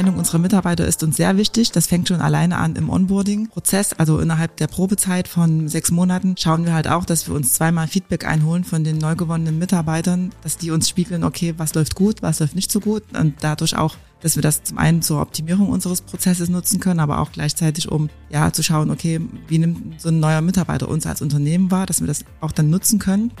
Meinung unserer Mitarbeiter ist uns sehr wichtig. Das fängt schon alleine an im Onboarding-Prozess. Also innerhalb der Probezeit von sechs Monaten schauen wir halt auch, dass wir uns zweimal Feedback einholen von den neu gewonnenen Mitarbeitern, dass die uns spiegeln, okay, was läuft gut, was läuft nicht so gut und dadurch auch dass wir das zum einen zur Optimierung unseres Prozesses nutzen können, aber auch gleichzeitig, um ja zu schauen, okay, wie nimmt so ein neuer Mitarbeiter uns als Unternehmen wahr, dass wir das auch dann nutzen können.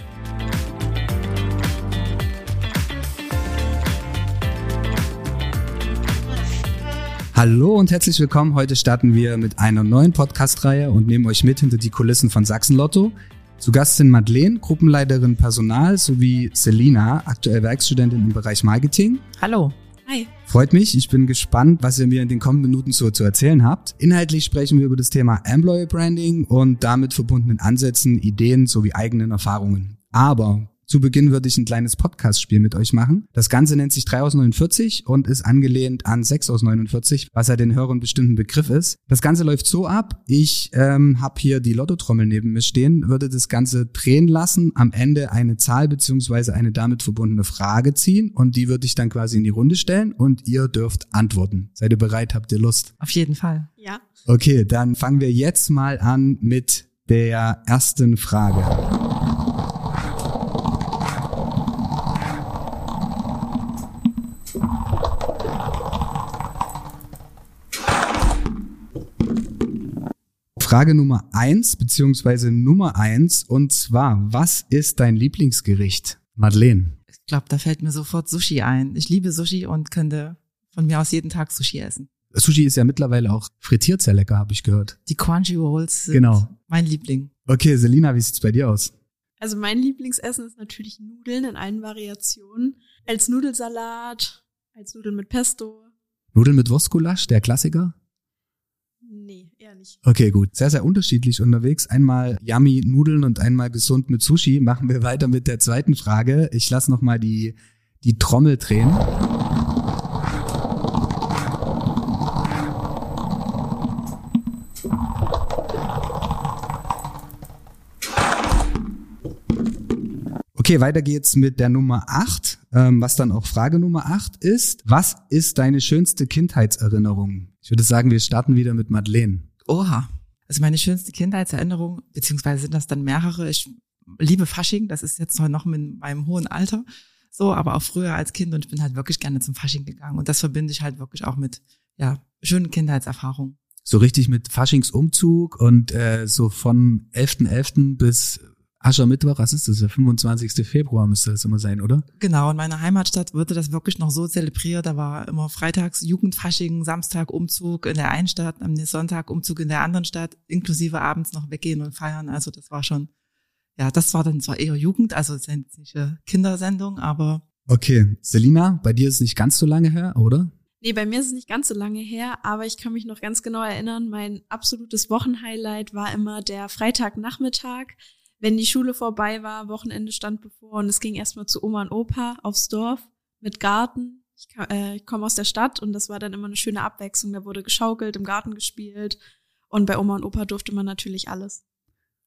Hallo und herzlich willkommen. Heute starten wir mit einer neuen Podcast-Reihe und nehmen euch mit hinter die Kulissen von Sachsen-Lotto. Zu Gast sind Madeleine, Gruppenleiterin Personal, sowie Selina, aktuell Werkstudentin im Bereich Marketing. Hallo. Hi. Freut mich. Ich bin gespannt, was ihr mir in den kommenden Minuten so zu erzählen habt. Inhaltlich sprechen wir über das Thema Employer Branding und damit verbundenen Ansätzen, Ideen sowie eigenen Erfahrungen. Aber zu Beginn würde ich ein kleines Podcast-Spiel mit euch machen. Das Ganze nennt sich 3 aus 49 und ist angelehnt an 6 aus 49, was ja den Hörern bestimmt ein Begriff ist. Das Ganze läuft so ab, ich ähm, habe hier die Lottotrommel neben mir stehen, würde das Ganze drehen lassen, am Ende eine Zahl beziehungsweise eine damit verbundene Frage ziehen und die würde ich dann quasi in die Runde stellen und ihr dürft antworten. Seid ihr bereit? Habt ihr Lust? Auf jeden Fall. Ja. Okay, dann fangen wir jetzt mal an mit der ersten Frage. Frage Nummer eins, beziehungsweise Nummer eins, und zwar, was ist dein Lieblingsgericht? Madeleine. Ich glaube, da fällt mir sofort Sushi ein. Ich liebe Sushi und könnte von mir aus jeden Tag Sushi essen. Sushi ist ja mittlerweile auch frittiert sehr lecker, habe ich gehört. Die Crunchy Rolls sind Genau. mein Liebling. Okay, Selina, wie sieht's bei dir aus? Also mein Lieblingsessen ist natürlich Nudeln in allen Variationen. Als Nudelsalat, als Nudeln mit Pesto. Nudeln mit Wurstgulasch, der Klassiker? Nee, eher nicht. Okay, gut. Sehr, sehr unterschiedlich unterwegs. Einmal yummy Nudeln und einmal gesund mit Sushi. Machen wir weiter mit der zweiten Frage. Ich lasse noch mal die, die Trommel drehen. Okay, weiter geht's mit der Nummer 8, ähm, was dann auch Frage Nummer 8 ist. Was ist deine schönste Kindheitserinnerung? Ich würde sagen, wir starten wieder mit Madeleine. Oha. Also meine schönste Kindheitserinnerung, beziehungsweise sind das dann mehrere. Ich liebe Fasching, das ist jetzt noch in meinem hohen Alter so, aber auch früher als Kind und ich bin halt wirklich gerne zum Fasching gegangen und das verbinde ich halt wirklich auch mit, ja, schönen Kindheitserfahrungen. So richtig mit Faschingsumzug und äh, so von 11.11. bis Aschermittwoch, was ist das? Der 25. Februar müsste das immer sein, oder? Genau, in meiner Heimatstadt wurde das wirklich noch so zelebriert. Da war immer freitags Jugendfasching, Samstag Umzug in der einen Stadt, am Sonntag Umzug in der anderen Stadt, inklusive abends noch weggehen und feiern. Also das war schon, ja, das war dann zwar eher Jugend, also es ist jetzt nicht eine Kindersendung, aber Okay, Selina, bei dir ist es nicht ganz so lange her, oder? Nee, bei mir ist es nicht ganz so lange her, aber ich kann mich noch ganz genau erinnern, mein absolutes Wochenhighlight war immer der Freitagnachmittag, wenn die Schule vorbei war, Wochenende stand bevor und es ging erstmal zu Oma und Opa aufs Dorf mit Garten. Ich, äh, ich komme aus der Stadt und das war dann immer eine schöne Abwechslung. Da wurde geschaukelt, im Garten gespielt und bei Oma und Opa durfte man natürlich alles.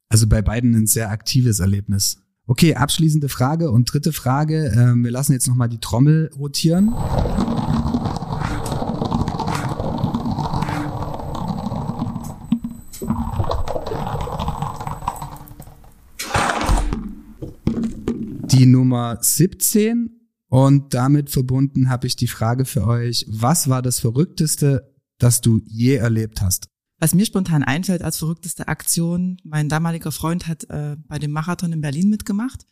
Also bei beiden ein sehr aktives Erlebnis. Okay, abschließende Frage und dritte Frage. Ähm, wir lassen jetzt nochmal die Trommel rotieren. Die Nummer 17 und damit verbunden habe ich die Frage für euch, was war das Verrückteste, das du je erlebt hast? Was mir spontan einfällt als verrückteste Aktion, mein damaliger Freund hat äh, bei dem Marathon in Berlin mitgemacht.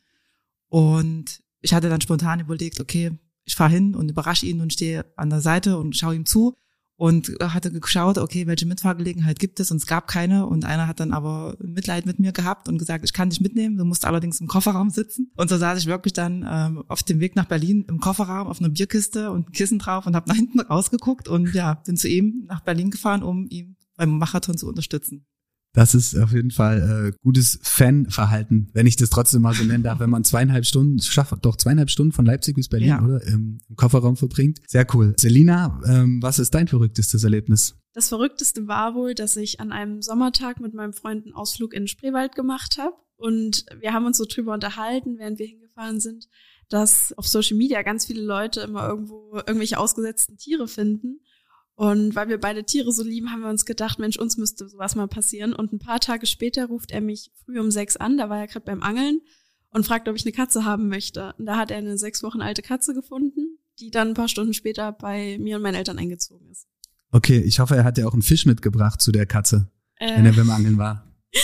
Und ich hatte dann spontan überlegt, okay, ich fahre hin und überrasche ihn und stehe an der Seite und schaue ihm zu und hatte geschaut, okay, welche Mitfahrgelegenheit gibt es? Und es gab keine. Und einer hat dann aber Mitleid mit mir gehabt und gesagt, ich kann dich mitnehmen, du musst allerdings im Kofferraum sitzen. Und so saß ich wirklich dann ähm, auf dem Weg nach Berlin im Kofferraum auf einer Bierkiste und ein Kissen drauf und habe nach hinten rausgeguckt und ja, bin zu ihm nach Berlin gefahren, um ihn beim Marathon zu unterstützen. Das ist auf jeden Fall äh, gutes Fanverhalten, wenn ich das trotzdem mal so nennen darf, wenn man zweieinhalb Stunden, schafft doch zweieinhalb Stunden von Leipzig bis Berlin, Ja. oder? Im, Im Kofferraum verbringt. Sehr cool. Selina, ähm, was ist dein verrücktestes Erlebnis? Das Verrückteste war wohl, dass ich an einem Sommertag mit meinem Freund einen Ausflug in den Spreewald gemacht habe. Und wir haben uns so drüber unterhalten, während wir hingefahren sind, dass auf Social Media ganz viele Leute immer irgendwo irgendwelche ausgesetzten Tiere finden. Und weil wir beide Tiere so lieben, haben wir uns gedacht, Mensch, uns müsste sowas mal passieren. Und ein paar Tage später ruft er mich früh um sechs an, da war er gerade beim Angeln und fragt, ob ich eine Katze haben möchte. Und da hat er eine sechs Wochen alte Katze gefunden, die dann ein paar Stunden später bei mir und meinen Eltern eingezogen ist. Okay, ich hoffe, er hat ja auch einen Fisch mitgebracht zu der Katze, äh, wenn er beim Angeln war.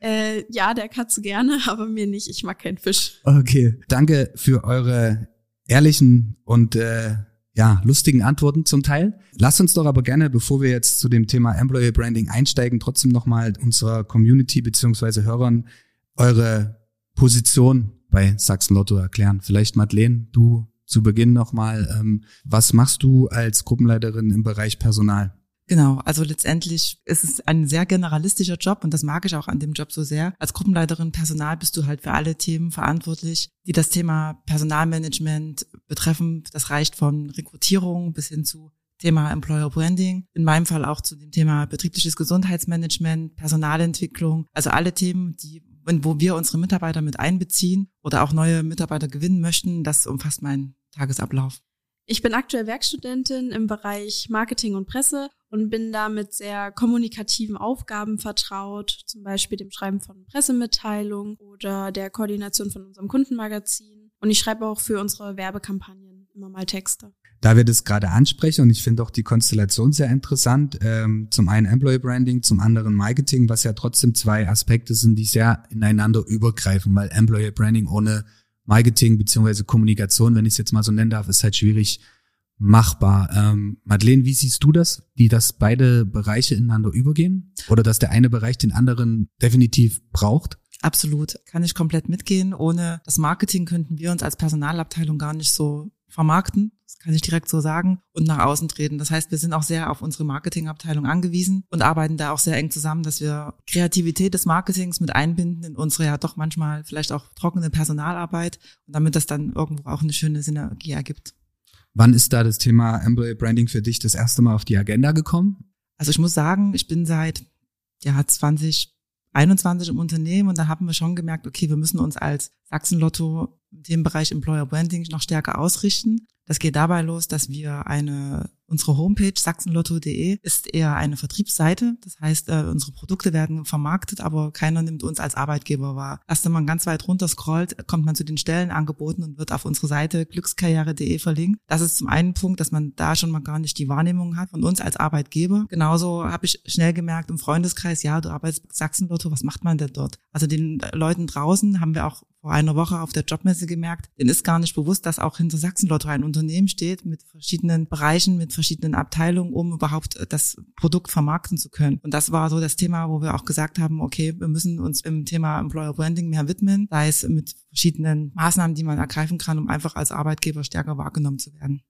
Äh, ja, der Katze gerne, aber mir nicht. Ich mag keinen Fisch. Okay, danke für eure ehrlichen und äh, ja, lustigen Antworten zum Teil. Lasst uns doch aber gerne, bevor wir jetzt zu dem Thema Employer Branding einsteigen, trotzdem nochmal unserer Community beziehungsweise Hörern eure Position bei Sachsen Lotto erklären. Vielleicht Madeleine, du zu Beginn nochmal, ähm, was machst du als Gruppenleiterin im Bereich Personal? Genau, also letztendlich ist es ein sehr generalistischer Job und das mag ich auch an dem Job so sehr. Als Gruppenleiterin Personal bist du halt für alle Themen verantwortlich, die das Thema Personalmanagement betreffen. Das reicht von Rekrutierung bis hin zu Thema Employer Branding, in meinem Fall auch zu dem Thema betriebliches Gesundheitsmanagement, Personalentwicklung, also alle Themen, die wo wir unsere Mitarbeiter mit einbeziehen oder auch neue Mitarbeiter gewinnen möchten, das umfasst meinen Tagesablauf. Ich bin aktuell Werkstudentin im Bereich Marketing und Presse und bin da mit sehr kommunikativen Aufgaben vertraut, zum Beispiel dem Schreiben von Pressemitteilungen oder der Koordination von unserem Kundenmagazin. Und ich schreibe auch für unsere Werbekampagnen immer mal Texte. Da wir das gerade ansprechen und ich finde auch die Konstellation sehr interessant, ähm, zum einen Employee Branding, zum anderen Marketing, was ja trotzdem zwei Aspekte sind, die sehr ineinander übergreifen, weil Employee Branding ohne Marketing beziehungsweise Kommunikation, wenn ich es jetzt mal so nennen darf, ist halt schwierig machbar. Ähm, Madeleine, wie siehst du das, die dass beide Bereiche ineinander übergehen oder dass der eine Bereich den anderen definitiv braucht? Absolut, kann ich komplett mitgehen. Ohne das Marketing könnten wir uns als Personalabteilung gar nicht so vermarkten, das kann ich direkt so sagen, und nach außen treten. Das heißt, wir sind auch sehr auf unsere Marketingabteilung angewiesen und arbeiten da auch sehr eng zusammen, dass wir Kreativität des Marketings mit einbinden in unsere ja doch manchmal vielleicht auch trockene Personalarbeit und damit das dann irgendwo auch eine schöne Synergie ergibt. Wann ist da das Thema Employee Branding für dich das erste Mal auf die Agenda gekommen? Also ich muss sagen, ich bin seit ja 2021 im Unternehmen und da haben wir schon gemerkt, okay, wir müssen uns als Sachsen Lotto dem Bereich Employer Branding noch stärker ausrichten. Das geht dabei los, dass wir eine Unsere Homepage sachsenlotto.de ist eher eine Vertriebsseite. Das heißt, äh, unsere Produkte werden vermarktet, aber keiner nimmt uns als Arbeitgeber wahr. Erst wenn man ganz weit runter scrollt, kommt man zu den Stellenangeboten und wird auf unsere Seite glückskarriere.de verlinkt. Das ist zum einen Punkt, dass man da schon mal gar nicht die Wahrnehmung hat von uns als Arbeitgeber. Genauso habe ich schnell gemerkt im Freundeskreis, ja, du arbeitest bei Sachsenlotto, was macht man denn dort? Also den Leuten draußen haben wir auch vor einer Woche auf der Jobmesse gemerkt, denen ist gar nicht bewusst, dass auch hinter Sachsenlotto ein Unternehmen steht mit verschiedenen Bereichen, mit verschiedenen Abteilungen, um überhaupt das Produkt vermarkten zu können. Und das war so das Thema, wo wir auch gesagt haben, okay, wir müssen uns im Thema Employer Branding mehr widmen, sei es mit verschiedenen Maßnahmen, die man ergreifen kann, um einfach als Arbeitgeber stärker wahrgenommen zu werden.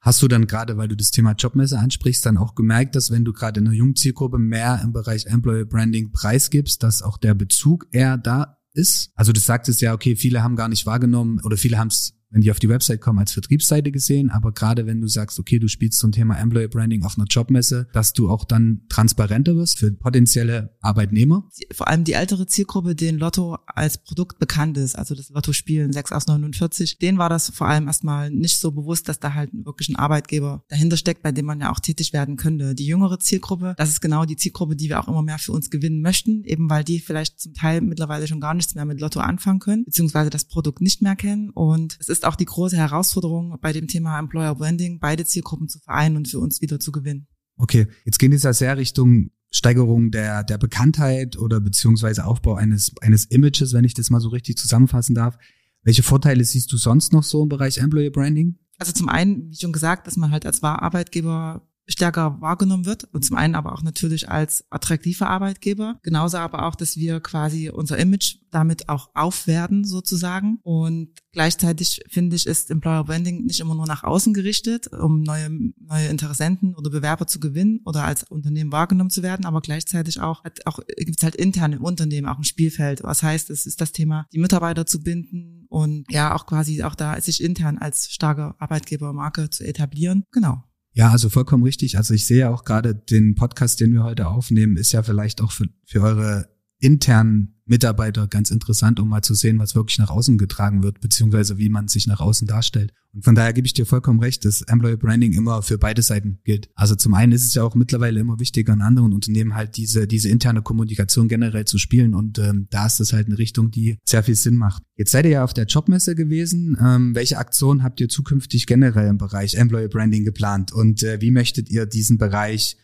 Hast du dann gerade, weil du das Thema Jobmesse ansprichst, dann auch gemerkt, dass wenn du gerade in einer jungen mehr im Bereich Employer Branding preisgibst, dass auch der Bezug eher da ist. Also du sagtest ja, okay, viele haben gar nicht wahrgenommen oder viele haben es wenn die auf die Website kommen, als Vertriebsseite gesehen. Aber gerade wenn du sagst, okay, du spielst zum Thema Employer Branding auf einer Jobmesse, dass du auch dann transparenter wirst für potenzielle Arbeitnehmer. Vor allem die ältere Zielgruppe, den Lotto als Produkt bekannt ist, also das Lotto-Spielen 6 aus 49, denen war das vor allem erstmal nicht so bewusst, dass da halt wirklich ein Arbeitgeber dahinter steckt, bei dem man ja auch tätig werden könnte. Die jüngere Zielgruppe, das ist genau die Zielgruppe, die wir auch immer mehr für uns gewinnen möchten, eben weil die vielleicht zum Teil mittlerweile schon gar nichts mehr mit Lotto anfangen können, beziehungsweise das Produkt nicht mehr kennen. Und es ist ist auch die große Herausforderung bei dem Thema Employer Branding, beide Zielgruppen zu vereinen und für uns wieder zu gewinnen. Okay, jetzt geht es ja sehr Richtung Steigerung der, der Bekanntheit oder beziehungsweise Aufbau eines, eines Images, wenn ich das mal so richtig zusammenfassen darf. Welche Vorteile siehst du sonst noch so im Bereich Employer Branding? Also zum einen, wie schon gesagt, dass man halt als Arbeitgeber stärker wahrgenommen wird und zum einen aber auch natürlich als attraktiver Arbeitgeber. Genauso aber auch, dass wir quasi unser Image damit auch aufwerten sozusagen und gleichzeitig finde ich ist Employer Branding nicht immer nur nach außen gerichtet, um neue neue Interessenten oder Bewerber zu gewinnen oder als Unternehmen wahrgenommen zu werden, aber gleichzeitig auch hat auch gibt's halt intern im Unternehmen auch ein Spielfeld. Was heißt, es ist das Thema, die Mitarbeiter zu binden und ja auch quasi auch da sich intern als starke Arbeitgebermarke zu etablieren. Genau. Ja, also vollkommen richtig. Also ich sehe auch gerade den Podcast, den wir heute aufnehmen, ist ja vielleicht auch für, für eure internen Mitarbeiter ganz interessant, um mal zu sehen, was wirklich nach außen getragen wird, beziehungsweise wie man sich nach außen darstellt. Und von daher gebe ich dir vollkommen recht, dass Employer Branding immer für beide Seiten gilt. Also zum einen ist es ja auch mittlerweile immer wichtiger in anderen Unternehmen halt diese, diese interne Kommunikation generell zu spielen und ähm, da ist das halt eine Richtung, die sehr viel Sinn macht. Jetzt seid ihr ja auf der Jobmesse gewesen. Ähm, welche Aktionen habt ihr zukünftig generell im Bereich Employer Branding geplant und äh, wie möchtet ihr diesen Bereich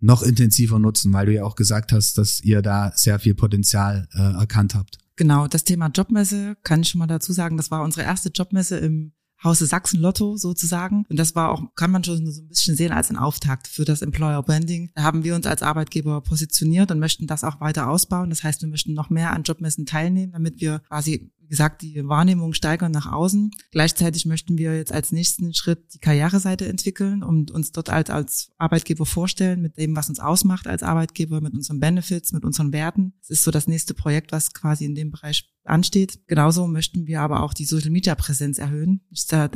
noch intensiver nutzen, weil du ja auch gesagt hast, dass ihr da sehr viel Potenzial äh, erkannt habt. Genau, das Thema Jobmesse kann ich schon mal dazu sagen, das war unsere erste Jobmesse im Hause Sachsen Lotto sozusagen. Und das war auch, kann man schon so ein bisschen sehen als ein Auftakt für das Employer Branding. Da haben wir uns als Arbeitgeber positioniert und möchten das auch weiter ausbauen. Das heißt, wir möchten noch mehr an Jobmessen teilnehmen, damit wir quasi gesagt, die Wahrnehmung steigern nach außen. Gleichzeitig möchten wir jetzt als nächsten Schritt die Karriereseite entwickeln und uns dort als, als Arbeitgeber vorstellen mit dem, was uns ausmacht als Arbeitgeber, mit unseren Benefits, mit unseren Werten. Das ist so das nächste Projekt, was quasi in dem Bereich ansteht. Genauso möchten wir aber auch die Social Media Präsenz erhöhen.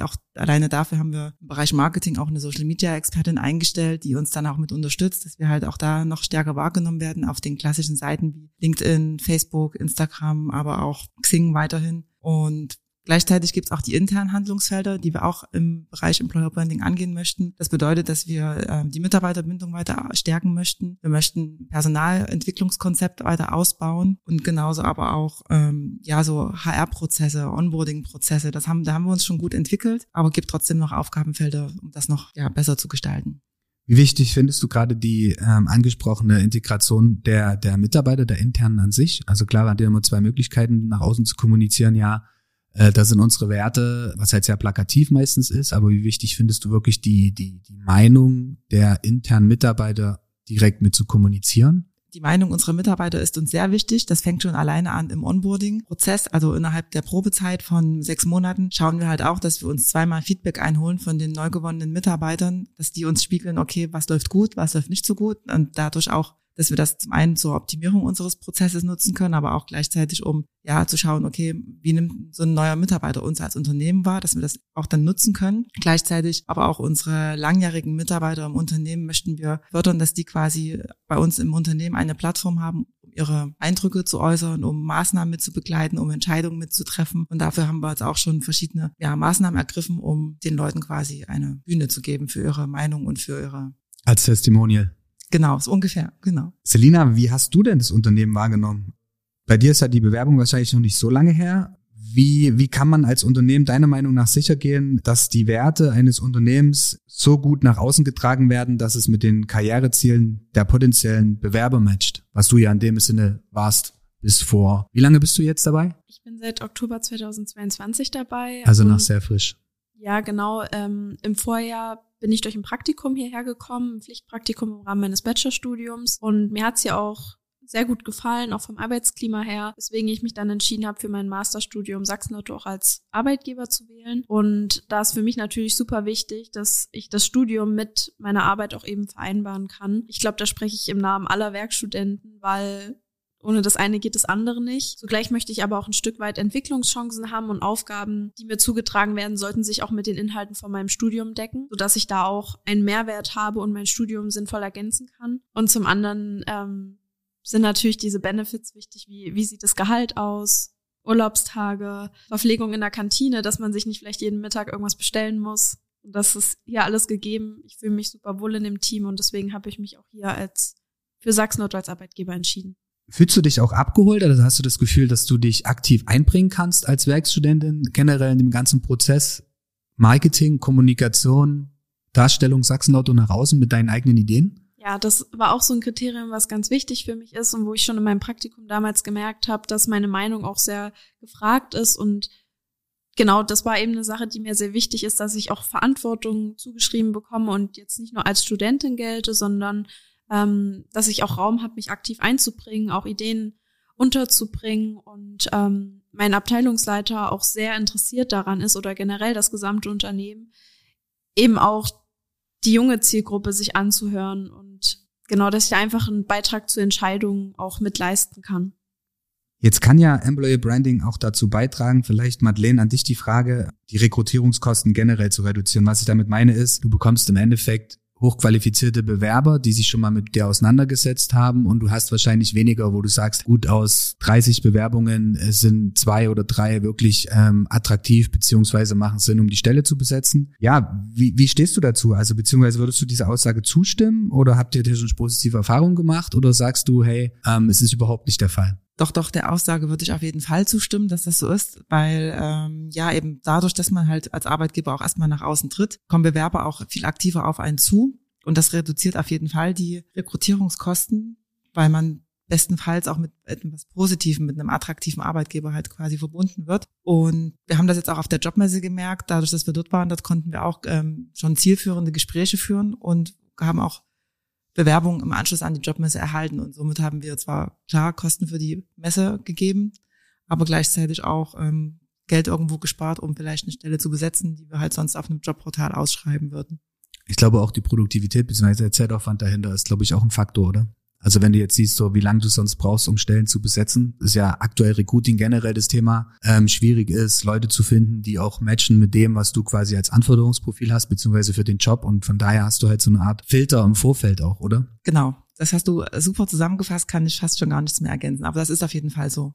Auch alleine dafür haben wir im Bereich Marketing auch eine Social Media Expertin eingestellt, die uns dann auch mit unterstützt, dass wir halt auch da noch stärker wahrgenommen werden auf den klassischen Seiten wie LinkedIn, Facebook, Instagram, aber auch Xing weiterhin. Und Gleichzeitig gibt es auch die internen Handlungsfelder, die wir auch im Bereich Employer Branding angehen möchten. Das bedeutet, dass wir äh, die Mitarbeiterbindung weiter stärken möchten. Wir möchten Personalentwicklungskonzepte weiter ausbauen und genauso aber auch ähm, ja so HR-Prozesse, Onboarding-Prozesse. Das haben, da haben wir uns schon gut entwickelt, aber gibt trotzdem noch Aufgabenfelder, um das noch ja, besser zu gestalten. Wie wichtig findest du gerade die ähm, angesprochene Integration der, der Mitarbeiter, der internen an sich? Also klar, hat ihr immer zwei Möglichkeiten, nach außen zu kommunizieren, ja, äh, das sind unsere Werte, was halt sehr plakativ meistens ist, aber wie wichtig findest du wirklich die, die, die Meinung der internen Mitarbeiter direkt mit zu kommunizieren? Die Meinung unserer Mitarbeiter ist uns sehr wichtig. Das fängt schon alleine an im Onboarding-Prozess. Also innerhalb der Probezeit von sechs Monaten schauen wir halt auch, dass wir uns zweimal Feedback einholen von den neu gewonnenen Mitarbeitern, dass die uns spiegeln, okay, was läuft gut, was läuft nicht so gut und dadurch auch dass wir das zum einen zur Optimierung unseres Prozesses nutzen können, aber auch gleichzeitig, um ja zu schauen, okay, wie nimmt so ein neuer Mitarbeiter uns als Unternehmen wahr, dass wir das auch dann nutzen können. Gleichzeitig aber auch unsere langjährigen Mitarbeiter im Unternehmen möchten wir fördern, dass die quasi bei uns im Unternehmen eine Plattform haben, um ihre Eindrücke zu äußern, um Maßnahmen mit zu begleiten, um Entscheidungen mitzutreffen. Und dafür haben wir jetzt auch schon verschiedene ja, Maßnahmen ergriffen, um den Leuten quasi eine Bühne zu geben für ihre Meinung und für ihre als Testimonial. Genau, so ungefähr, genau. Selina, wie hast du denn das Unternehmen wahrgenommen? Bei dir ist ja die Bewerbung wahrscheinlich noch nicht so lange her. Wie, wie kann man als Unternehmen deiner Meinung nach sicher gehen, dass die Werte eines Unternehmens so gut nach außen getragen werden, dass es mit den Karrierezielen der potenziellen Bewerber matcht, was du ja in dem Sinne warst bis vor. Wie lange bist du jetzt dabei? Ich bin seit Oktober 2022 dabei. Also noch sehr frisch. Ja, genau. Ähm, Im Vorjahr bin ich durch ein Praktikum hierher gekommen, ein Pflichtpraktikum im Rahmen meines Bachelorstudiums. Und mir hat's ja auch sehr gut gefallen, auch vom Arbeitsklima her, weswegen ich mich dann entschieden habe, für mein Masterstudium Sachsen-Lotto auch als Arbeitgeber zu wählen. Und da ist für mich natürlich super wichtig, dass ich das Studium mit meiner Arbeit auch eben vereinbaren kann. Ich glaube, da spreche ich im Namen aller Werkstudenten, weil ohne das eine geht das andere nicht. Zugleich möchte ich aber auch ein Stück weit Entwicklungschancen haben und Aufgaben, die mir zugetragen werden, sollten sich auch mit den Inhalten von meinem Studium decken, sodass ich da auch einen Mehrwert habe und mein Studium sinnvoll ergänzen kann. Und zum anderen ähm, sind natürlich diese Benefits wichtig, wie, wie sieht das Gehalt aus, Urlaubstage, Verpflegung in der Kantine, dass man sich nicht vielleicht jeden Mittag irgendwas bestellen muss. Und das ist hier alles gegeben. Ich fühle mich super wohl in dem Team und deswegen habe ich mich auch hier als für Sachsen-Nord als Arbeitgeber entschieden. Fühlst du dich auch abgeholt oder hast du das Gefühl, dass du dich aktiv einbringen kannst als Werkstudentin generell in dem ganzen Prozess Marketing, Kommunikation, Darstellung Sachsenlotto nach außen mit deinen eigenen Ideen? Ja, das war auch so ein Kriterium, was ganz wichtig für mich ist und wo ich schon in meinem Praktikum damals gemerkt habe, dass meine Meinung auch sehr gefragt ist und genau, das war eben eine Sache, die mir sehr wichtig ist, dass ich auch Verantwortung zugeschrieben bekomme und jetzt nicht nur als Studentin gelte, sondern ähm, dass ich auch Raum habe, mich aktiv einzubringen, auch Ideen unterzubringen und ähm, mein Abteilungsleiter auch sehr interessiert daran ist oder generell das gesamte Unternehmen, eben auch die junge Zielgruppe sich anzuhören und genau, dass ich einfach einen Beitrag zu Entscheidungen auch mitleisten kann. Jetzt kann ja Employer Branding auch dazu beitragen, vielleicht Madeleine an dich die Frage, die Rekrutierungskosten generell zu reduzieren. Was ich damit meine ist, du bekommst im Endeffekt hochqualifizierte Bewerber, die sich schon mal mit dir auseinandergesetzt haben und du hast wahrscheinlich weniger, wo du sagst, gut, aus 30 Bewerbungen äh, sind zwei oder drei wirklich ähm, attraktiv beziehungsweise machen Sinn, um die Stelle zu besetzen. Ja, wie, wie stehst du dazu? Also beziehungsweise würdest du dieser Aussage zustimmen oder habt ihr dir schon positive Erfahrungen gemacht oder sagst du, hey, ähm, es ist überhaupt nicht der Fall? Doch, doch, der Aussage würde ich auf jeden Fall zustimmen, dass das so ist, weil ähm, ja eben dadurch, dass man halt als Arbeitgeber auch erstmal nach außen tritt, kommen Bewerber auch viel aktiver auf einen zu und das reduziert auf jeden Fall die Rekrutierungskosten, weil man bestenfalls auch mit etwas Positivem, mit einem attraktiven Arbeitgeber halt quasi verbunden wird. Und wir haben das jetzt auch auf der Jobmesse gemerkt, dadurch, dass wir dort waren, dort konnten wir auch ähm, schon zielführende Gespräche führen und haben auch Bewerbungen im Anschluss an die Jobmesse erhalten. Und somit haben wir zwar klar Kosten für die Messe gegeben, aber gleichzeitig auch ähm, Geld irgendwo gespart, um vielleicht eine Stelle zu besetzen, die wir halt sonst auf einem Jobportal ausschreiben würden. Ich glaube auch die Produktivität bzw. der Zeitaufwand dahinter ist, glaube ich, auch ein Faktor, oder? Also wenn du jetzt siehst, so wie lange du sonst brauchst, um Stellen zu besetzen, ist ja aktuell Recruiting generell das Thema, ähm, schwierig ist, Leute zu finden, die auch matchen mit dem, was du quasi als Anforderungsprofil hast, beziehungsweise für den Job. Und von daher hast du halt so eine Art Filter im Vorfeld auch, oder? Genau. Das hast du super zusammengefasst, kann ich fast schon gar nichts mehr ergänzen. Aber das ist auf jeden Fall so.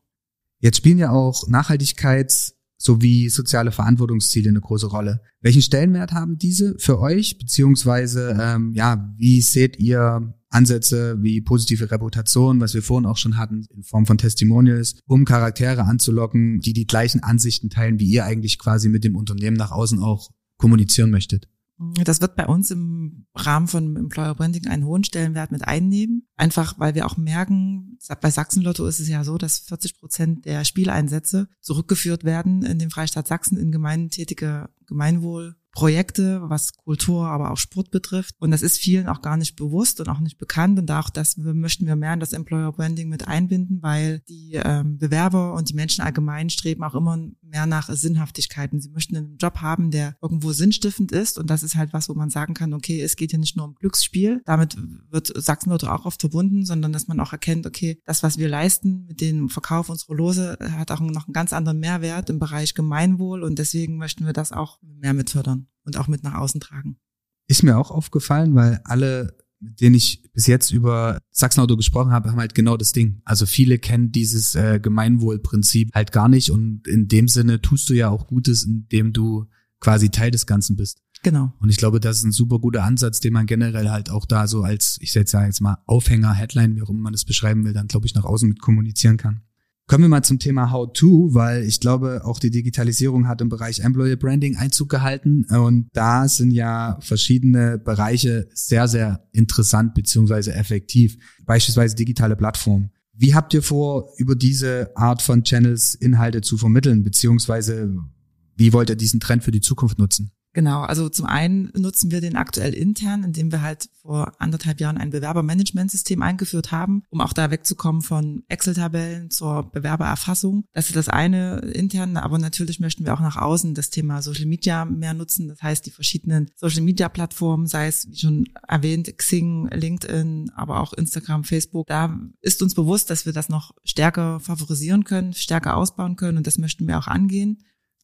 Jetzt spielen ja auch Nachhaltigkeits- sowie soziale Verantwortungsziele eine große Rolle. Welchen Stellenwert haben diese für euch, beziehungsweise ähm, ja, wie seht ihr Ansätze wie positive Reputation, was wir vorhin auch schon hatten, in Form von Testimonials, um Charaktere anzulocken, die die gleichen Ansichten teilen, wie ihr eigentlich quasi mit dem Unternehmen nach außen auch kommunizieren möchtet? Das wird bei uns im Rahmen von Employer Branding einen hohen Stellenwert mit einnehmen. Einfach, weil wir auch merken, bei Sachsen-Lotto ist es ja so, dass 40 Prozent der Spieleinsätze zurückgeführt werden in den Freistaat Sachsen in gemeintätige Gemeinwohl Projekte, was Kultur, aber auch Sport betrifft. Und das ist vielen auch gar nicht bewusst und auch nicht bekannt. Und auch das möchten wir mehr in das Employer Branding mit einbinden, weil die ähm, Bewerber und die Menschen allgemein streben auch immer mehr nach Sinnhaftigkeiten. Sie möchten einen Job haben, der irgendwo sinnstiftend ist. Und das ist halt was, wo man sagen kann, okay, es geht hier nicht nur um Glücksspiel. Damit wird Sachsen-Lotto auch oft verbunden, sondern dass man auch erkennt, okay, das, was wir leisten mit dem Verkauf unserer Lose, hat auch noch einen ganz anderen Mehrwert im Bereich Gemeinwohl. Und deswegen möchten wir das auch mehr mit fördern und auch mit nach außen tragen. Ist mir auch aufgefallen, weil alle, mit denen ich bis jetzt über Sachsenauto gesprochen habe, haben halt genau das Ding. Also viele kennen dieses äh, Gemeinwohlprinzip halt gar nicht und in dem Sinne tust du ja auch Gutes, indem du quasi Teil des Ganzen bist. Genau. Und ich glaube, das ist ein super guter Ansatz, den man generell halt auch da so als, ich setze ja jetzt mal Aufhänger, Headline, wie auch immer man das beschreiben will, dann glaube ich nach außen mit kommunizieren kann. Kommen wir mal zum Thema How-To, weil ich glaube, auch die Digitalisierung hat im Bereich Employer Branding Einzug gehalten und da sind ja verschiedene Bereiche sehr, sehr interessant beziehungsweise effektiv. Beispielsweise digitale Plattformen. Wie habt ihr vor, über diese Art von Channels Inhalte zu vermitteln, beziehungsweise wie wollt ihr diesen Trend für die Zukunft nutzen? Genau, also zum einen nutzen wir den aktuell intern, indem wir halt vor anderthalb Jahren ein Bewerbermanagementsystem eingeführt haben, um auch da wegzukommen von Excel-Tabellen zur Bewerbererfassung. Das ist das eine intern, aber natürlich möchten wir auch nach außen das Thema Social Media mehr nutzen. Das heißt, die verschiedenen Social Media Plattformen, sei es wie schon erwähnt, Xing, LinkedIn, aber auch Instagram, Facebook, da ist uns bewusst, dass wir das noch stärker favorisieren können, stärker ausbauen können und das möchten wir auch angehen.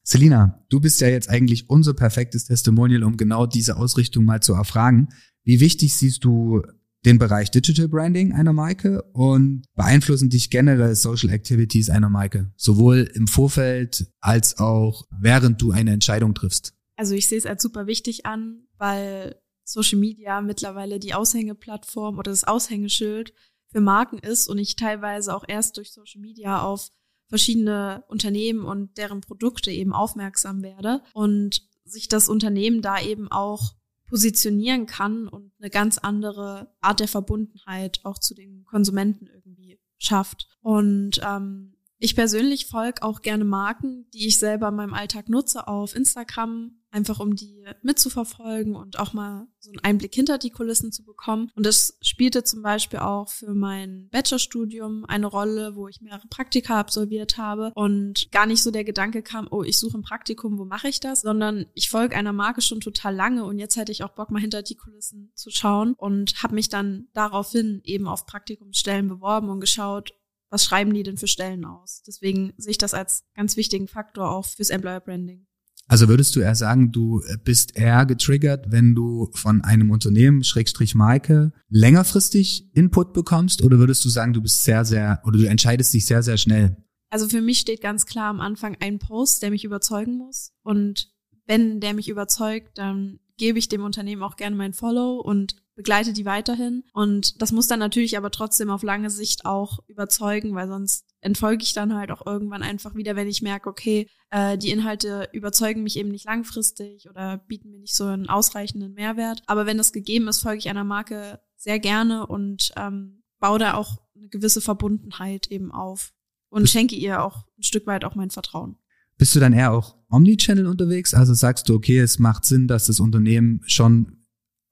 Selina, du bist ja jetzt eigentlich unser perfektes Testimonial, um genau diese Ausrichtung mal zu erfragen. Wie wichtig siehst du den Bereich Digital Branding einer Marke und beeinflussen dich generell Social Activities einer Marke, sowohl im Vorfeld als auch während du eine Entscheidung triffst? Also ich sehe es als super wichtig an, weil Social Media mittlerweile die Aushängeplattform oder das Aushängeschild für Marken ist und ich teilweise auch erst durch Social Media auf verschiedene Unternehmen und deren Produkte eben aufmerksam werde und sich das Unternehmen da eben auch positionieren kann und eine ganz andere Art der Verbundenheit auch zu den Konsumenten irgendwie schafft. Und ähm, ich persönlich folge auch gerne Marken, die ich selber in meinem Alltag nutze auf Instagram, einfach um die mitzuverfolgen und auch mal so einen Einblick hinter die Kulissen zu bekommen. Und das spielte zum Beispiel auch für mein Bachelorstudium eine Rolle, wo ich mehrere Praktika absolviert habe und gar nicht so der Gedanke kam, oh, ich suche ein Praktikum, wo mache ich das, sondern ich folge einer Marke schon total lange und jetzt hätte ich auch Bock, mal hinter die Kulissen zu schauen und habe mich dann daraufhin eben auf Praktikumsstellen beworben und geschaut, was schreiben die denn für Stellen aus? Deswegen sehe ich das als ganz wichtigen Faktor auch fürs Employer Branding. Also würdest du eher sagen, du bist eher getriggert, wenn du von einem Unternehmen, Schrägstrich Marke, längerfristig Input bekommst? Oder würdest du sagen, du bist sehr, sehr, oder du entscheidest dich sehr, sehr schnell? Also für mich steht ganz klar am Anfang ein Post, der mich überzeugen muss. Und wenn der mich überzeugt, dann gebe ich dem Unternehmen auch gerne mein Follow und begleite die weiterhin. Und das muss dann natürlich aber trotzdem auf lange Sicht auch überzeugen, weil sonst entfolge ich dann halt auch irgendwann einfach wieder, wenn ich merke, okay, äh, die Inhalte überzeugen mich eben nicht langfristig oder bieten mir nicht so einen ausreichenden Mehrwert. Aber wenn das gegeben ist, folge ich einer Marke sehr gerne und ähm, baue da auch eine gewisse Verbundenheit eben auf und schenke ihr auch ein Stück weit auch mein Vertrauen. Bist du dann eher auch Omnichannel unterwegs? Also sagst du, okay, es macht Sinn, dass das Unternehmen schon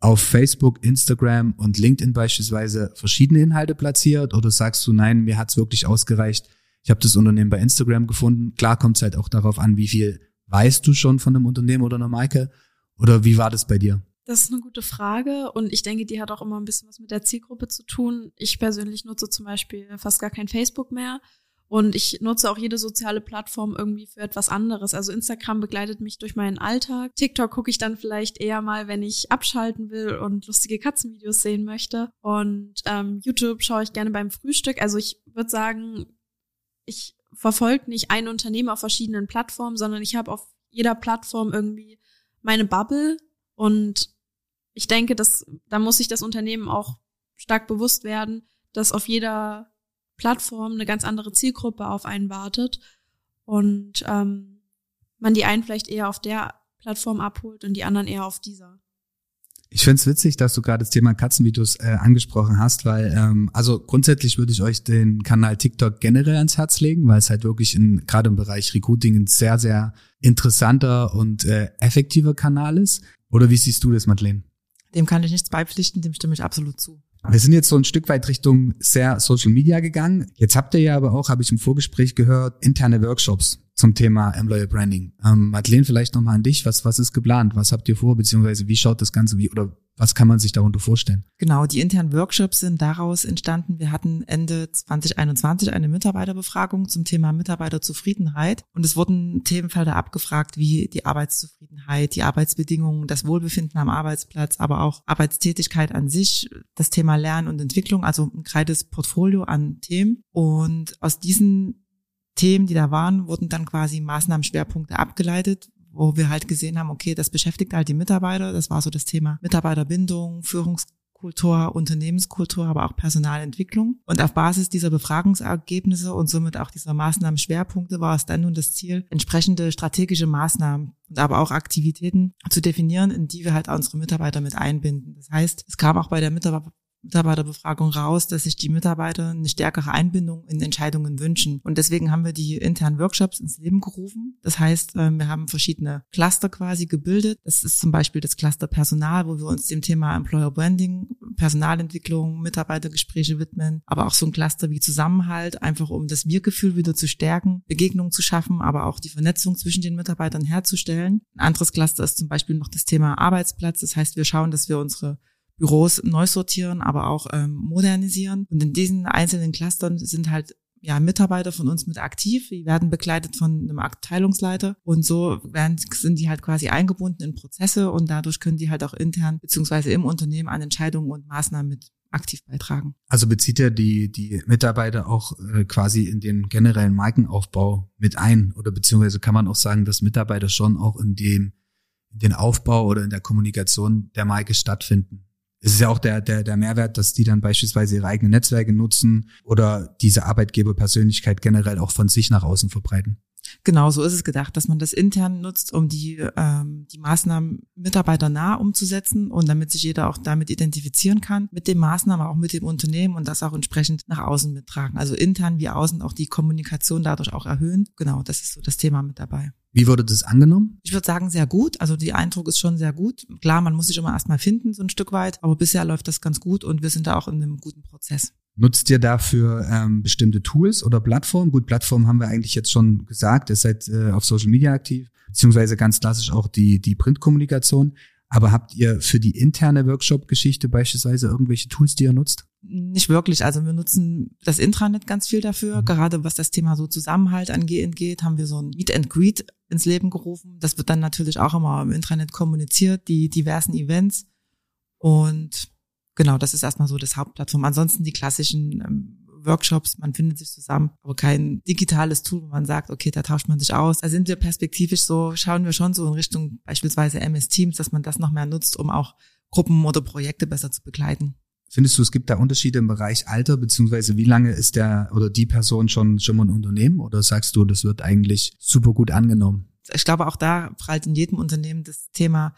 auf Facebook, Instagram und LinkedIn beispielsweise verschiedene Inhalte platziert? Oder sagst du, nein, mir hat's wirklich ausgereicht, ich habe das Unternehmen bei Instagram gefunden. Klar kommt es halt auch darauf an, wie viel weißt du schon von einem Unternehmen oder einer Marke? Oder wie war das bei dir? Das ist eine gute Frage und ich denke, die hat auch immer ein bisschen was mit der Zielgruppe zu tun. Ich persönlich nutze zum Beispiel fast gar kein Facebook mehr und ich nutze auch jede soziale Plattform irgendwie für etwas anderes. Also Instagram begleitet mich durch meinen Alltag. TikTok gucke ich dann vielleicht eher mal, wenn ich abschalten will und lustige Katzenvideos sehen möchte. Und ähm, YouTube schaue ich gerne beim Frühstück. Also ich würde sagen, ich verfolge nicht ein Unternehmen auf verschiedenen Plattformen, sondern ich habe auf jeder Plattform irgendwie meine Bubble. Und ich denke, dass da muss sich das Unternehmen auch stark bewusst werden, dass auf jeder Plattform eine ganz andere Zielgruppe auf einen wartet und ähm, man die einen vielleicht eher auf der Plattform abholt und die anderen eher auf dieser. Ich finde es witzig, dass du gerade das Thema Katzenvideos äh, angesprochen hast, weil ähm, also grundsätzlich würde ich euch den Kanal TikTok generell ans Herz legen, weil es halt wirklich in gerade im Bereich Recruiting ein sehr sehr interessanter und äh, effektiver Kanal ist. Oder wie siehst du das, Madeleine? Dem kann ich nichts beipflichten, dem stimme ich absolut zu. Wir sind jetzt so ein Stück weit Richtung sehr Social Media gegangen. Jetzt habt ihr ja aber auch, habe ich im Vorgespräch gehört, interne Workshops zum Thema Employer Branding. Ähm, Madeleine, vielleicht nochmal an dich. Was, was ist geplant? Was habt ihr vor? Beziehungsweise wie schaut das Ganze wie oder was kann man sich darunter vorstellen? Genau, die internen Workshops sind daraus entstanden. Wir hatten Ende 2021 eine Mitarbeiterbefragung zum Thema Mitarbeiterzufriedenheit und es wurden Themenfelder abgefragt wie die Arbeitszufriedenheit, die Arbeitsbedingungen, das Wohlbefinden am Arbeitsplatz, aber auch Arbeitstätigkeit an sich, das Thema Lernen und Entwicklung, also ein breites Portfolio an Themen. Und aus diesen Themen, die da waren, wurden dann quasi Maßnahmenschwerpunkte abgeleitet, wo wir halt gesehen haben, okay, das beschäftigt halt die Mitarbeiter. Das war so das Thema Mitarbeiterbindung, Führungskultur, Unternehmenskultur, aber auch Personalentwicklung. Und auf Basis dieser Befragungsergebnisse und somit auch dieser Maßnahmenschwerpunkte war es dann nun das Ziel, entsprechende strategische Maßnahmen und aber auch Aktivitäten zu definieren, in die wir halt unsere Mitarbeiter mit einbinden. Das heißt, es kam auch bei der Mitarbeiter Mitarbeiterbefragung raus, dass sich die Mitarbeiter eine stärkere Einbindung in Entscheidungen wünschen. Und deswegen haben wir die internen Workshops ins Leben gerufen. Das heißt, ähm, wir haben verschiedene Cluster quasi gebildet. Das ist zum Beispiel das Cluster Personal, wo wir uns dem Thema Employer Branding, Personalentwicklung, Mitarbeitergespräche widmen, aber auch so ein Cluster wie Zusammenhalt, einfach um das Wir-Gefühl wieder zu stärken, Begegnungen zu schaffen, aber auch die Vernetzung zwischen den Mitarbeitern herzustellen. Ein anderes Cluster ist zum Beispiel noch das Thema Arbeitsplatz. Das heißt, wir schauen, dass wir unsere Büros neu sortieren, aber auch ähm, modernisieren. Und in diesen einzelnen Clustern sind halt ja, Mitarbeiter von uns mit aktiv. Die werden begleitet von einem Abteilungsleiter und so werden, sind die halt quasi eingebunden in Prozesse und dadurch können die halt auch intern beziehungsweise im Unternehmen an Entscheidungen und Maßnahmen mit aktiv beitragen. Also bezieht er die, die Mitarbeiter auch äh, quasi in den generellen Markenaufbau mit ein oder beziehungsweise kann man auch sagen, dass Mitarbeiter schon auch in dem, in den Aufbau oder in der Kommunikation der Marke stattfinden? Es ist ja auch der, der, der Mehrwert, dass die dann beispielsweise ihre eigenen Netzwerke nutzen oder diese Arbeitgeberpersönlichkeit generell auch von sich nach außen verbreiten. Genau, so ist es gedacht, dass man das intern nutzt, um die, ähm, die Maßnahmen mitarbeiternah umzusetzen und damit sich jeder auch damit identifizieren kann, mit den Maßnahmen, auch mit dem Unternehmen und das auch entsprechend nach außen mittragen. Also intern wie außen auch die Kommunikation dadurch auch erhöhen. Genau, das ist so das Thema mit dabei. Wie wurde das angenommen? Ich würde sagen, sehr gut. Also die Eindruck ist schon sehr gut. Klar, man muss sich immer erstmal finden, so ein Stück weit, aber bisher läuft das ganz gut und wir sind da auch in einem guten Prozess. Nutzt ihr dafür ähm, bestimmte Tools oder Plattformen? Gut, Plattformen haben wir eigentlich jetzt schon gesagt, ihr seid äh, auf Social Media aktiv, beziehungsweise ganz klassisch auch die, die Printkommunikation. Aber habt ihr für die interne Workshop-Geschichte beispielsweise irgendwelche Tools, die ihr nutzt? Nicht wirklich. Also wir nutzen das Intranet ganz viel dafür. Mhm. Gerade was das Thema so Zusammenhalt angeht, haben wir so ein Meet and Greet ins Leben gerufen. Das wird dann natürlich auch immer im Intranet kommuniziert, die diversen Events. Und genau, das ist erstmal so das Hauptplattform. Ansonsten die klassischen ähm, Workshops, man findet sich zusammen, aber kein digitales Tool, wo man sagt, okay, da tauscht man sich aus. Da sind wir perspektivisch so, schauen wir schon so in Richtung beispielsweise MS Teams, dass man das noch mehr nutzt, um auch Gruppen oder Projekte besser zu begleiten. Findest du, es gibt da Unterschiede im Bereich Alter, beziehungsweise wie lange ist der oder die Person schon, schon mal ein Unternehmen? Oder sagst du, das wird eigentlich super gut angenommen? Ich glaube, auch da prallt in jedem Unternehmen das Thema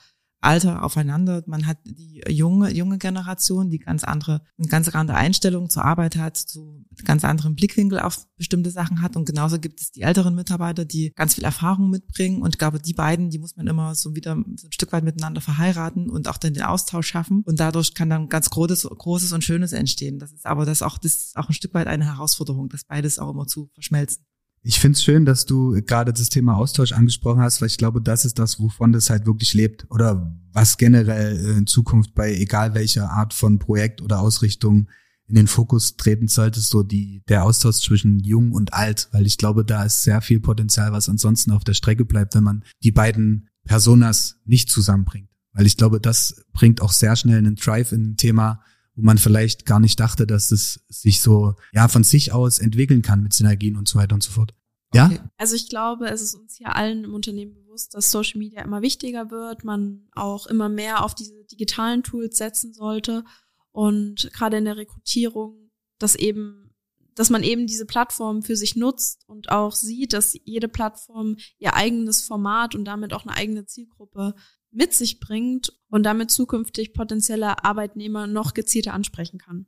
Alter aufeinander. Man hat die junge, junge Generation, die ganz andere, eine ganz andere Einstellung zur Arbeit hat, so ganz anderen Blickwinkel auf bestimmte Sachen hat. Und genauso gibt es die älteren Mitarbeiter, die ganz viel Erfahrung mitbringen. Und ich glaube, die beiden, die muss man immer so wieder so ein Stück weit miteinander verheiraten und auch dann den Austausch schaffen. Und dadurch kann dann ganz Großes, Großes und Schönes entstehen. Das ist aber das auch, das ist auch ein Stück weit eine Herausforderung, das beides auch immer zu verschmelzen. Ich finde es schön, dass du gerade das Thema Austausch angesprochen hast, weil ich glaube, das ist das, wovon das halt wirklich lebt oder was generell in Zukunft bei egal welcher Art von Projekt oder Ausrichtung in den Fokus treten sollte, so die, der Austausch zwischen jung und alt, weil ich glaube, da ist sehr viel Potenzial, was ansonsten auf der Strecke bleibt, wenn man die beiden Personas nicht zusammenbringt. Weil ich glaube, das bringt auch sehr schnell einen Drive in ein Thema, wo man vielleicht gar nicht dachte, dass es sich so ja von sich aus entwickeln kann mit Synergien und so weiter und so fort. Ja? Okay. Also ich glaube, es ist uns hier allen im Unternehmen bewusst, dass Social Media immer wichtiger wird, man auch immer mehr auf diese digitalen Tools setzen sollte und gerade in der Rekrutierung, dass eben, dass man eben diese Plattform für sich nutzt und auch sieht, dass jede Plattform ihr eigenes Format und damit auch eine eigene Zielgruppe mit sich bringt und damit zukünftig potenzielle Arbeitnehmer noch gezielter ansprechen kann.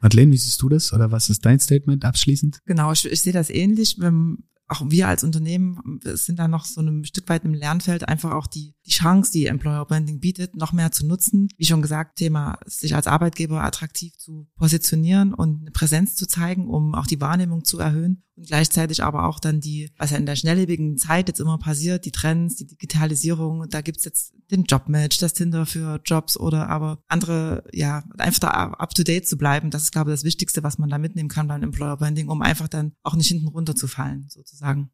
Madeleine, wie siehst du das oder was ist dein Statement abschließend? Genau, ich, ich sehe das ähnlich. Wenn, auch wir als Unternehmen sind da noch so ein Stück weit im Lernfeld, einfach auch die, die Chance, die Employer Branding bietet, noch mehr zu nutzen. Wie schon gesagt, Thema, sich als Arbeitgeber attraktiv zu positionieren und eine Präsenz zu zeigen, um auch die Wahrnehmung zu erhöhen gleichzeitig aber auch dann die, was ja in der schnelllebigen Zeit jetzt immer passiert, die Trends, die Digitalisierung, da gibt's jetzt den Jobmatch, das Tinder für Jobs oder aber andere, ja, einfach da up to date zu bleiben. Das ist, glaube ich, das Wichtigste, was man da mitnehmen kann beim Employer Branding, um einfach dann auch nicht hinten runterzufallen, sozusagen.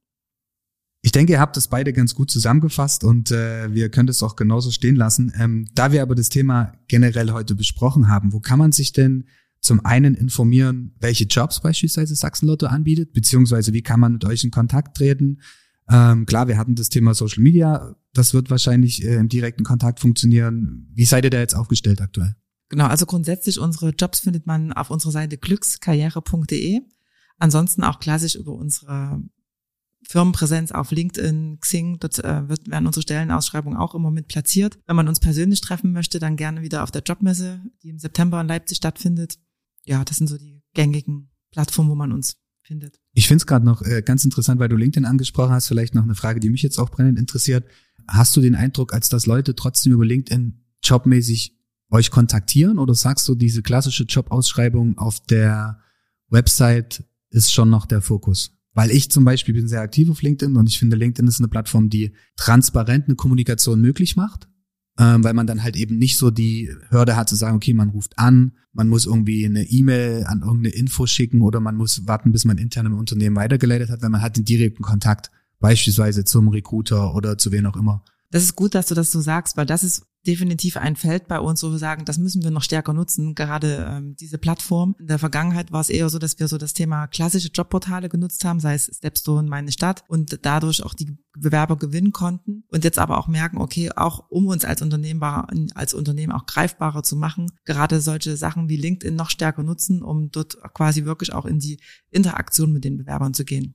Ich denke, ihr habt das beide ganz gut zusammengefasst und äh, wir können das auch genauso stehen lassen. Ähm, da wir aber das Thema generell heute besprochen haben, wo kann man sich denn zum einen informieren, welche Jobs beispielsweise Sachsenlotto anbietet, beziehungsweise wie kann man mit euch in Kontakt treten? Ähm, klar, wir hatten das Thema Social Media, das wird wahrscheinlich äh, im direkten Kontakt funktionieren. Wie seid ihr da jetzt aufgestellt aktuell? Genau, also grundsätzlich unsere Jobs findet man auf unserer Seite glückskarriere.de. Ansonsten auch klassisch über unsere Firmenpräsenz auf LinkedIn, Xing, dort äh, wird, werden unsere Stellenausschreibungen auch immer mit platziert. Wenn man uns persönlich treffen möchte, dann gerne wieder auf der Jobmesse, die im September in Leipzig stattfindet. Ja, das sind so die gängigen Plattformen, wo man uns findet. Ich finde es gerade noch äh, ganz interessant, weil du LinkedIn angesprochen hast, vielleicht noch eine Frage, die mich jetzt auch brennend interessiert. Hast du den Eindruck, als dass Leute trotzdem über LinkedIn jobmäßig euch kontaktieren oder sagst du, diese klassische Jobausschreibung auf der Website ist schon noch der Fokus? Weil ich zum Beispiel bin sehr aktiv auf LinkedIn und ich finde, LinkedIn ist eine Plattform, die transparent eine Kommunikation möglich macht, ähm, weil man dann halt eben nicht so die Hürde hat zu sagen, okay, man ruft an, man muss irgendwie eine E-Mail an irgendeine Info schicken oder man muss warten, bis man intern im Unternehmen weitergeleitet hat, weil man hat den direkten Kontakt, beispielsweise zum Recruiter oder zu wen auch immer. Das ist gut, dass du das so sagst, weil das ist definitiv ein Feld bei uns, wo wir sagen, das müssen wir noch stärker nutzen, gerade ähm, diese Plattform. In der Vergangenheit war es eher so, dass wir so das Thema klassische Jobportale genutzt haben, sei es Stepstone, meine Stadt, und dadurch auch die Bewerber gewinnen konnten und jetzt aber auch merken, okay, auch um uns als Unternehmen, als Unternehmen auch greifbarer zu machen, gerade solche Sachen wie LinkedIn noch stärker nutzen, um dort quasi wirklich auch in die Interaktion mit den Bewerbern zu gehen.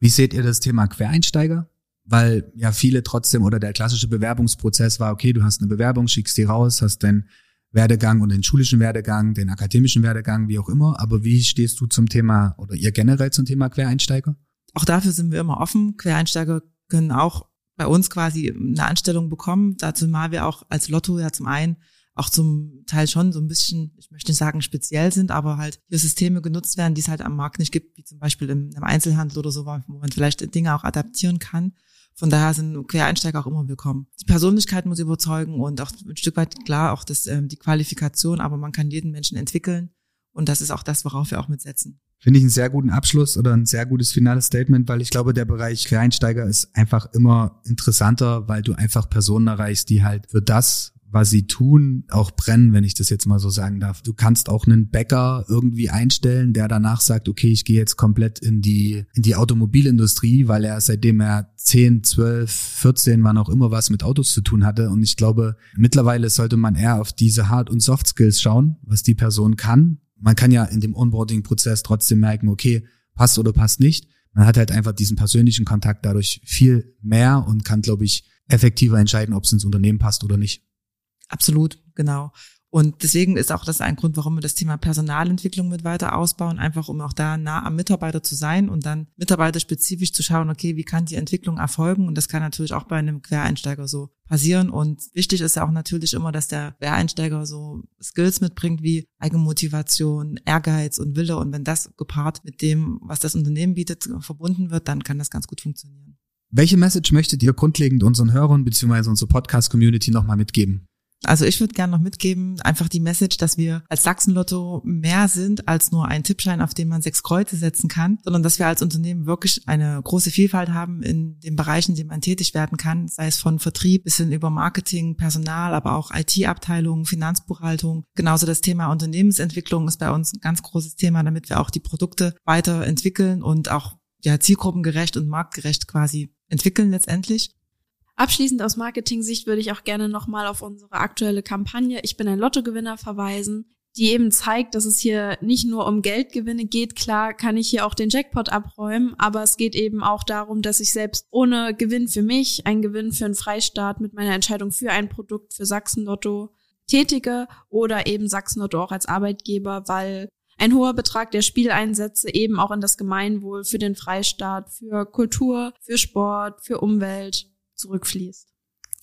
Wie seht ihr das Thema Quereinsteiger? Weil ja viele trotzdem oder der klassische Bewerbungsprozess war, okay, du hast eine Bewerbung, schickst die raus, hast den Werdegang und den schulischen Werdegang, den akademischen Werdegang, wie auch immer. Aber wie stehst du zum Thema oder ihr generell zum Thema Quereinsteiger? Auch dafür sind wir immer offen. Quereinsteiger können auch bei uns quasi eine Anstellung bekommen. Dazu mal wir auch als Lotto ja zum einen auch zum Teil schon so ein bisschen, ich möchte nicht sagen speziell sind, aber halt hier Systeme genutzt werden, die es halt am Markt nicht gibt, wie zum Beispiel im, im Einzelhandel oder so, wo man vielleicht Dinge auch adaptieren kann. Von daher sind Quereinsteiger auch immer willkommen. Die Persönlichkeit muss überzeugen und auch ein Stück weit klar auch das, ähm, die Qualifikation, aber man kann jeden Menschen entwickeln und das ist auch das, worauf wir auch mitsetzen. Finde ich einen sehr guten Abschluss oder ein sehr gutes finales Statement, weil ich glaube, der Bereich Quereinsteiger ist einfach immer interessanter, weil du einfach Personen erreichst, die halt für das, was sie tun, auch brennen, wenn ich das jetzt mal so sagen darf. Du kannst auch einen Bäcker irgendwie einstellen, der danach sagt, okay, ich gehe jetzt komplett in die, in die Automobilindustrie, weil er seitdem er 10, 12, 14, wann auch immer was mit Autos zu tun hatte. Und ich glaube, mittlerweile sollte man eher auf diese Hard- und Soft Skills schauen, was die Person kann. Man kann ja in dem Onboarding-Prozess trotzdem merken, okay, passt oder passt nicht. Man hat halt einfach diesen persönlichen Kontakt dadurch viel mehr und kann, glaube ich, effektiver entscheiden, ob es ins Unternehmen passt oder nicht. Absolut, genau. Und deswegen ist auch das ein Grund, warum wir das Thema Personalentwicklung mit weiter ausbauen, einfach um auch da nah am Mitarbeiter zu sein und dann mitarbeiterspezifisch zu schauen, okay, wie kann die Entwicklung erfolgen? Und das kann natürlich auch bei einem Quereinsteiger so passieren. Und wichtig ist ja auch natürlich immer, dass der Quereinsteiger so Skills mitbringt wie Eigenmotivation, Ehrgeiz und Wille. Und wenn das gepaart mit dem, was das Unternehmen bietet, verbunden wird, dann kann das ganz gut funktionieren. Welche Message möchtet ihr grundlegend unseren Hörern bzw. unserer Podcast-Community nochmal mitgeben? Also ich würde gerne noch mitgeben, einfach die Message, dass wir als Sachsenlotto mehr sind als nur ein Tippschein, auf den man sechs Kreuze setzen kann, sondern dass wir als Unternehmen wirklich eine große Vielfalt haben in den Bereichen, in denen man tätig werden kann, sei es von Vertrieb bis hin über Marketing, Personal, aber auch IT-Abteilungen, Finanzbuchhaltung. Genauso das Thema Unternehmensentwicklung ist bei uns ein ganz großes Thema, damit wir auch die Produkte weiterentwickeln und auch ja, zielgruppengerecht und marktgerecht quasi entwickeln letztendlich. Abschließend aus Marketing-Sicht würde ich auch gerne nochmal auf unsere aktuelle Kampagne Ich bin ein Lottogewinner verweisen, die eben zeigt, dass es hier nicht nur um Geldgewinne geht. Klar kann ich hier auch den Jackpot abräumen, aber es geht eben auch darum, dass ich selbst ohne Gewinn für mich, einen Gewinn für einen Freistaat mit meiner Entscheidung für ein Produkt für Sachsen-Lotto tätige oder eben Sachsen-Lotto auch als Arbeitgeber, weil ein hoher Betrag der Spieleinsätze eben auch in das Gemeinwohl für den Freistaat, für Kultur, für Sport, für Umwelt zurückfließt.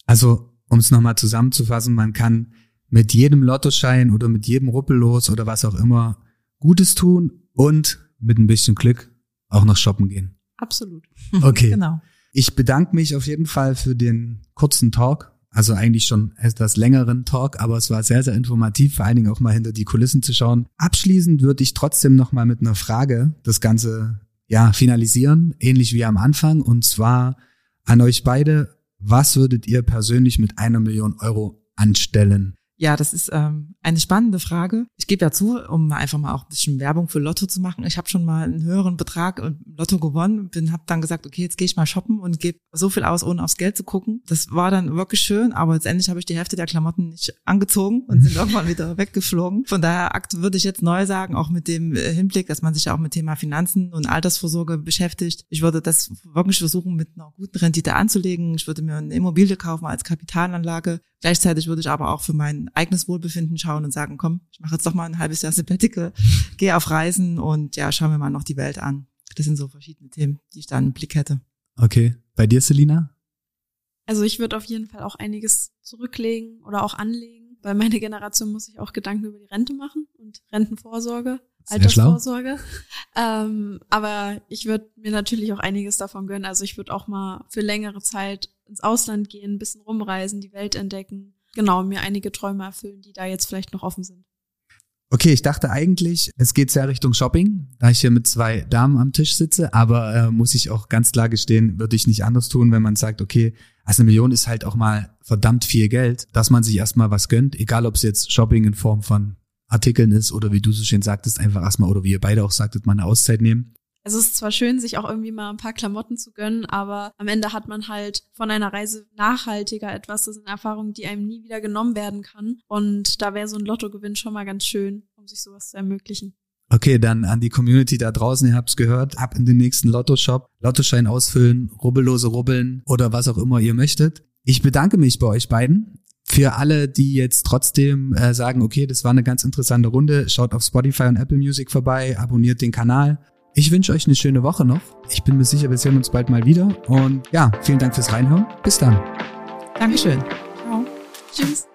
Also, um es nochmal zusammenzufassen, man kann mit jedem Lottoschein oder mit jedem Ruppellos oder was auch immer Gutes tun und mit ein bisschen Glück auch noch shoppen gehen. Absolut. Okay. genau. Ich bedanke mich auf jeden Fall für den kurzen Talk. Also eigentlich schon etwas längeren Talk, aber es war sehr, sehr informativ, vor allen Dingen auch mal hinter die Kulissen zu schauen. Abschließend würde ich trotzdem noch mal mit einer Frage das Ganze ja finalisieren, ähnlich wie am Anfang. Und zwar, an euch beide, was würdet ihr persönlich mit einer Million Euro anstellen? Ja, das ist ähm, eine spannende Frage. Ich gebe ja zu, um einfach mal auch ein bisschen Werbung für Lotto zu machen. Ich habe schon mal einen höheren Betrag im Lotto gewonnen, bin habe dann gesagt, okay, jetzt gehe ich mal shoppen und gebe so viel aus, ohne aufs Geld zu gucken. Das war dann wirklich schön, aber letztendlich habe ich die Hälfte der Klamotten nicht angezogen und sind irgendwann wieder weggeflogen. Von daher würde ich jetzt neu sagen, auch mit dem äh, Hinblick, dass man sich auch mit Thema Finanzen und Altersvorsorge beschäftigt. Ich würde das wirklich versuchen, mit einer guten Rendite anzulegen. Ich würde mir eine Immobilie kaufen als Kapitalanlage Gleichzeitig würde ich aber auch für mein eigenes Wohlbefinden schauen und sagen, komm, ich mache jetzt doch mal ein halbes Jahr Sabbatical, gehe auf Reisen und ja, schauen wir mal noch die Welt an. Das sind so verschiedene Themen, die ich da im Blick hätte. Okay. Bei dir, Selina? Also ich würde auf jeden Fall auch einiges zurücklegen oder auch anlegen, weil meine Generation muss sich auch Gedanken über die Rente machen und Rentenvorsorge, Sehr Altersvorsorge. Ähm, aber ich würde mir natürlich auch einiges davon gönnen. Also ich würde auch mal für längere Zeit ins Ausland gehen, ein bisschen rumreisen, die Welt entdecken. Genau, mir einige Träume erfüllen, die da jetzt vielleicht noch offen sind. Okay, ich dachte eigentlich, es geht sehr Richtung Shopping, da ich hier mit zwei Damen am Tisch sitze, aber äh, muss ich auch ganz klar gestehen, würde ich nicht anders tun, wenn man sagt, okay, also eine Million ist halt auch mal verdammt viel Geld, dass man sich erstmal was gönnt, egal ob es jetzt Shopping in Form von Artikeln ist oder wie du so schön sagtest, einfach erstmal oder wie ihr beide auch sagtet, mal eine Auszeit nehmen es ist zwar schön, sich auch irgendwie mal ein paar Klamotten zu gönnen, aber am Ende hat man halt von einer Reise nachhaltiger etwas. Das sind Erfahrungen, die einem nie wieder genommen werden kann. Und da wäre so ein Lottogewinn schon mal ganz schön, um sich sowas zu ermöglichen. Okay, dann an die Community da draußen, ihr habt's gehört, ab in den nächsten Lotto-Shop, Lottoschein ausfüllen, rubbellose rubbeln oder was auch immer ihr möchtet. Ich bedanke mich bei euch beiden. Für alle, die jetzt trotzdem äh, sagen, okay, das war eine ganz interessante Runde, schaut auf Spotify und Apple Music vorbei, abonniert den Kanal ich wünsche euch eine schöne Woche noch. Ich bin mir sicher, wir sehen uns bald mal wieder. Und ja, vielen Dank fürs Reinhören. Bis dann. Dankeschön. Ciao. Tschüss.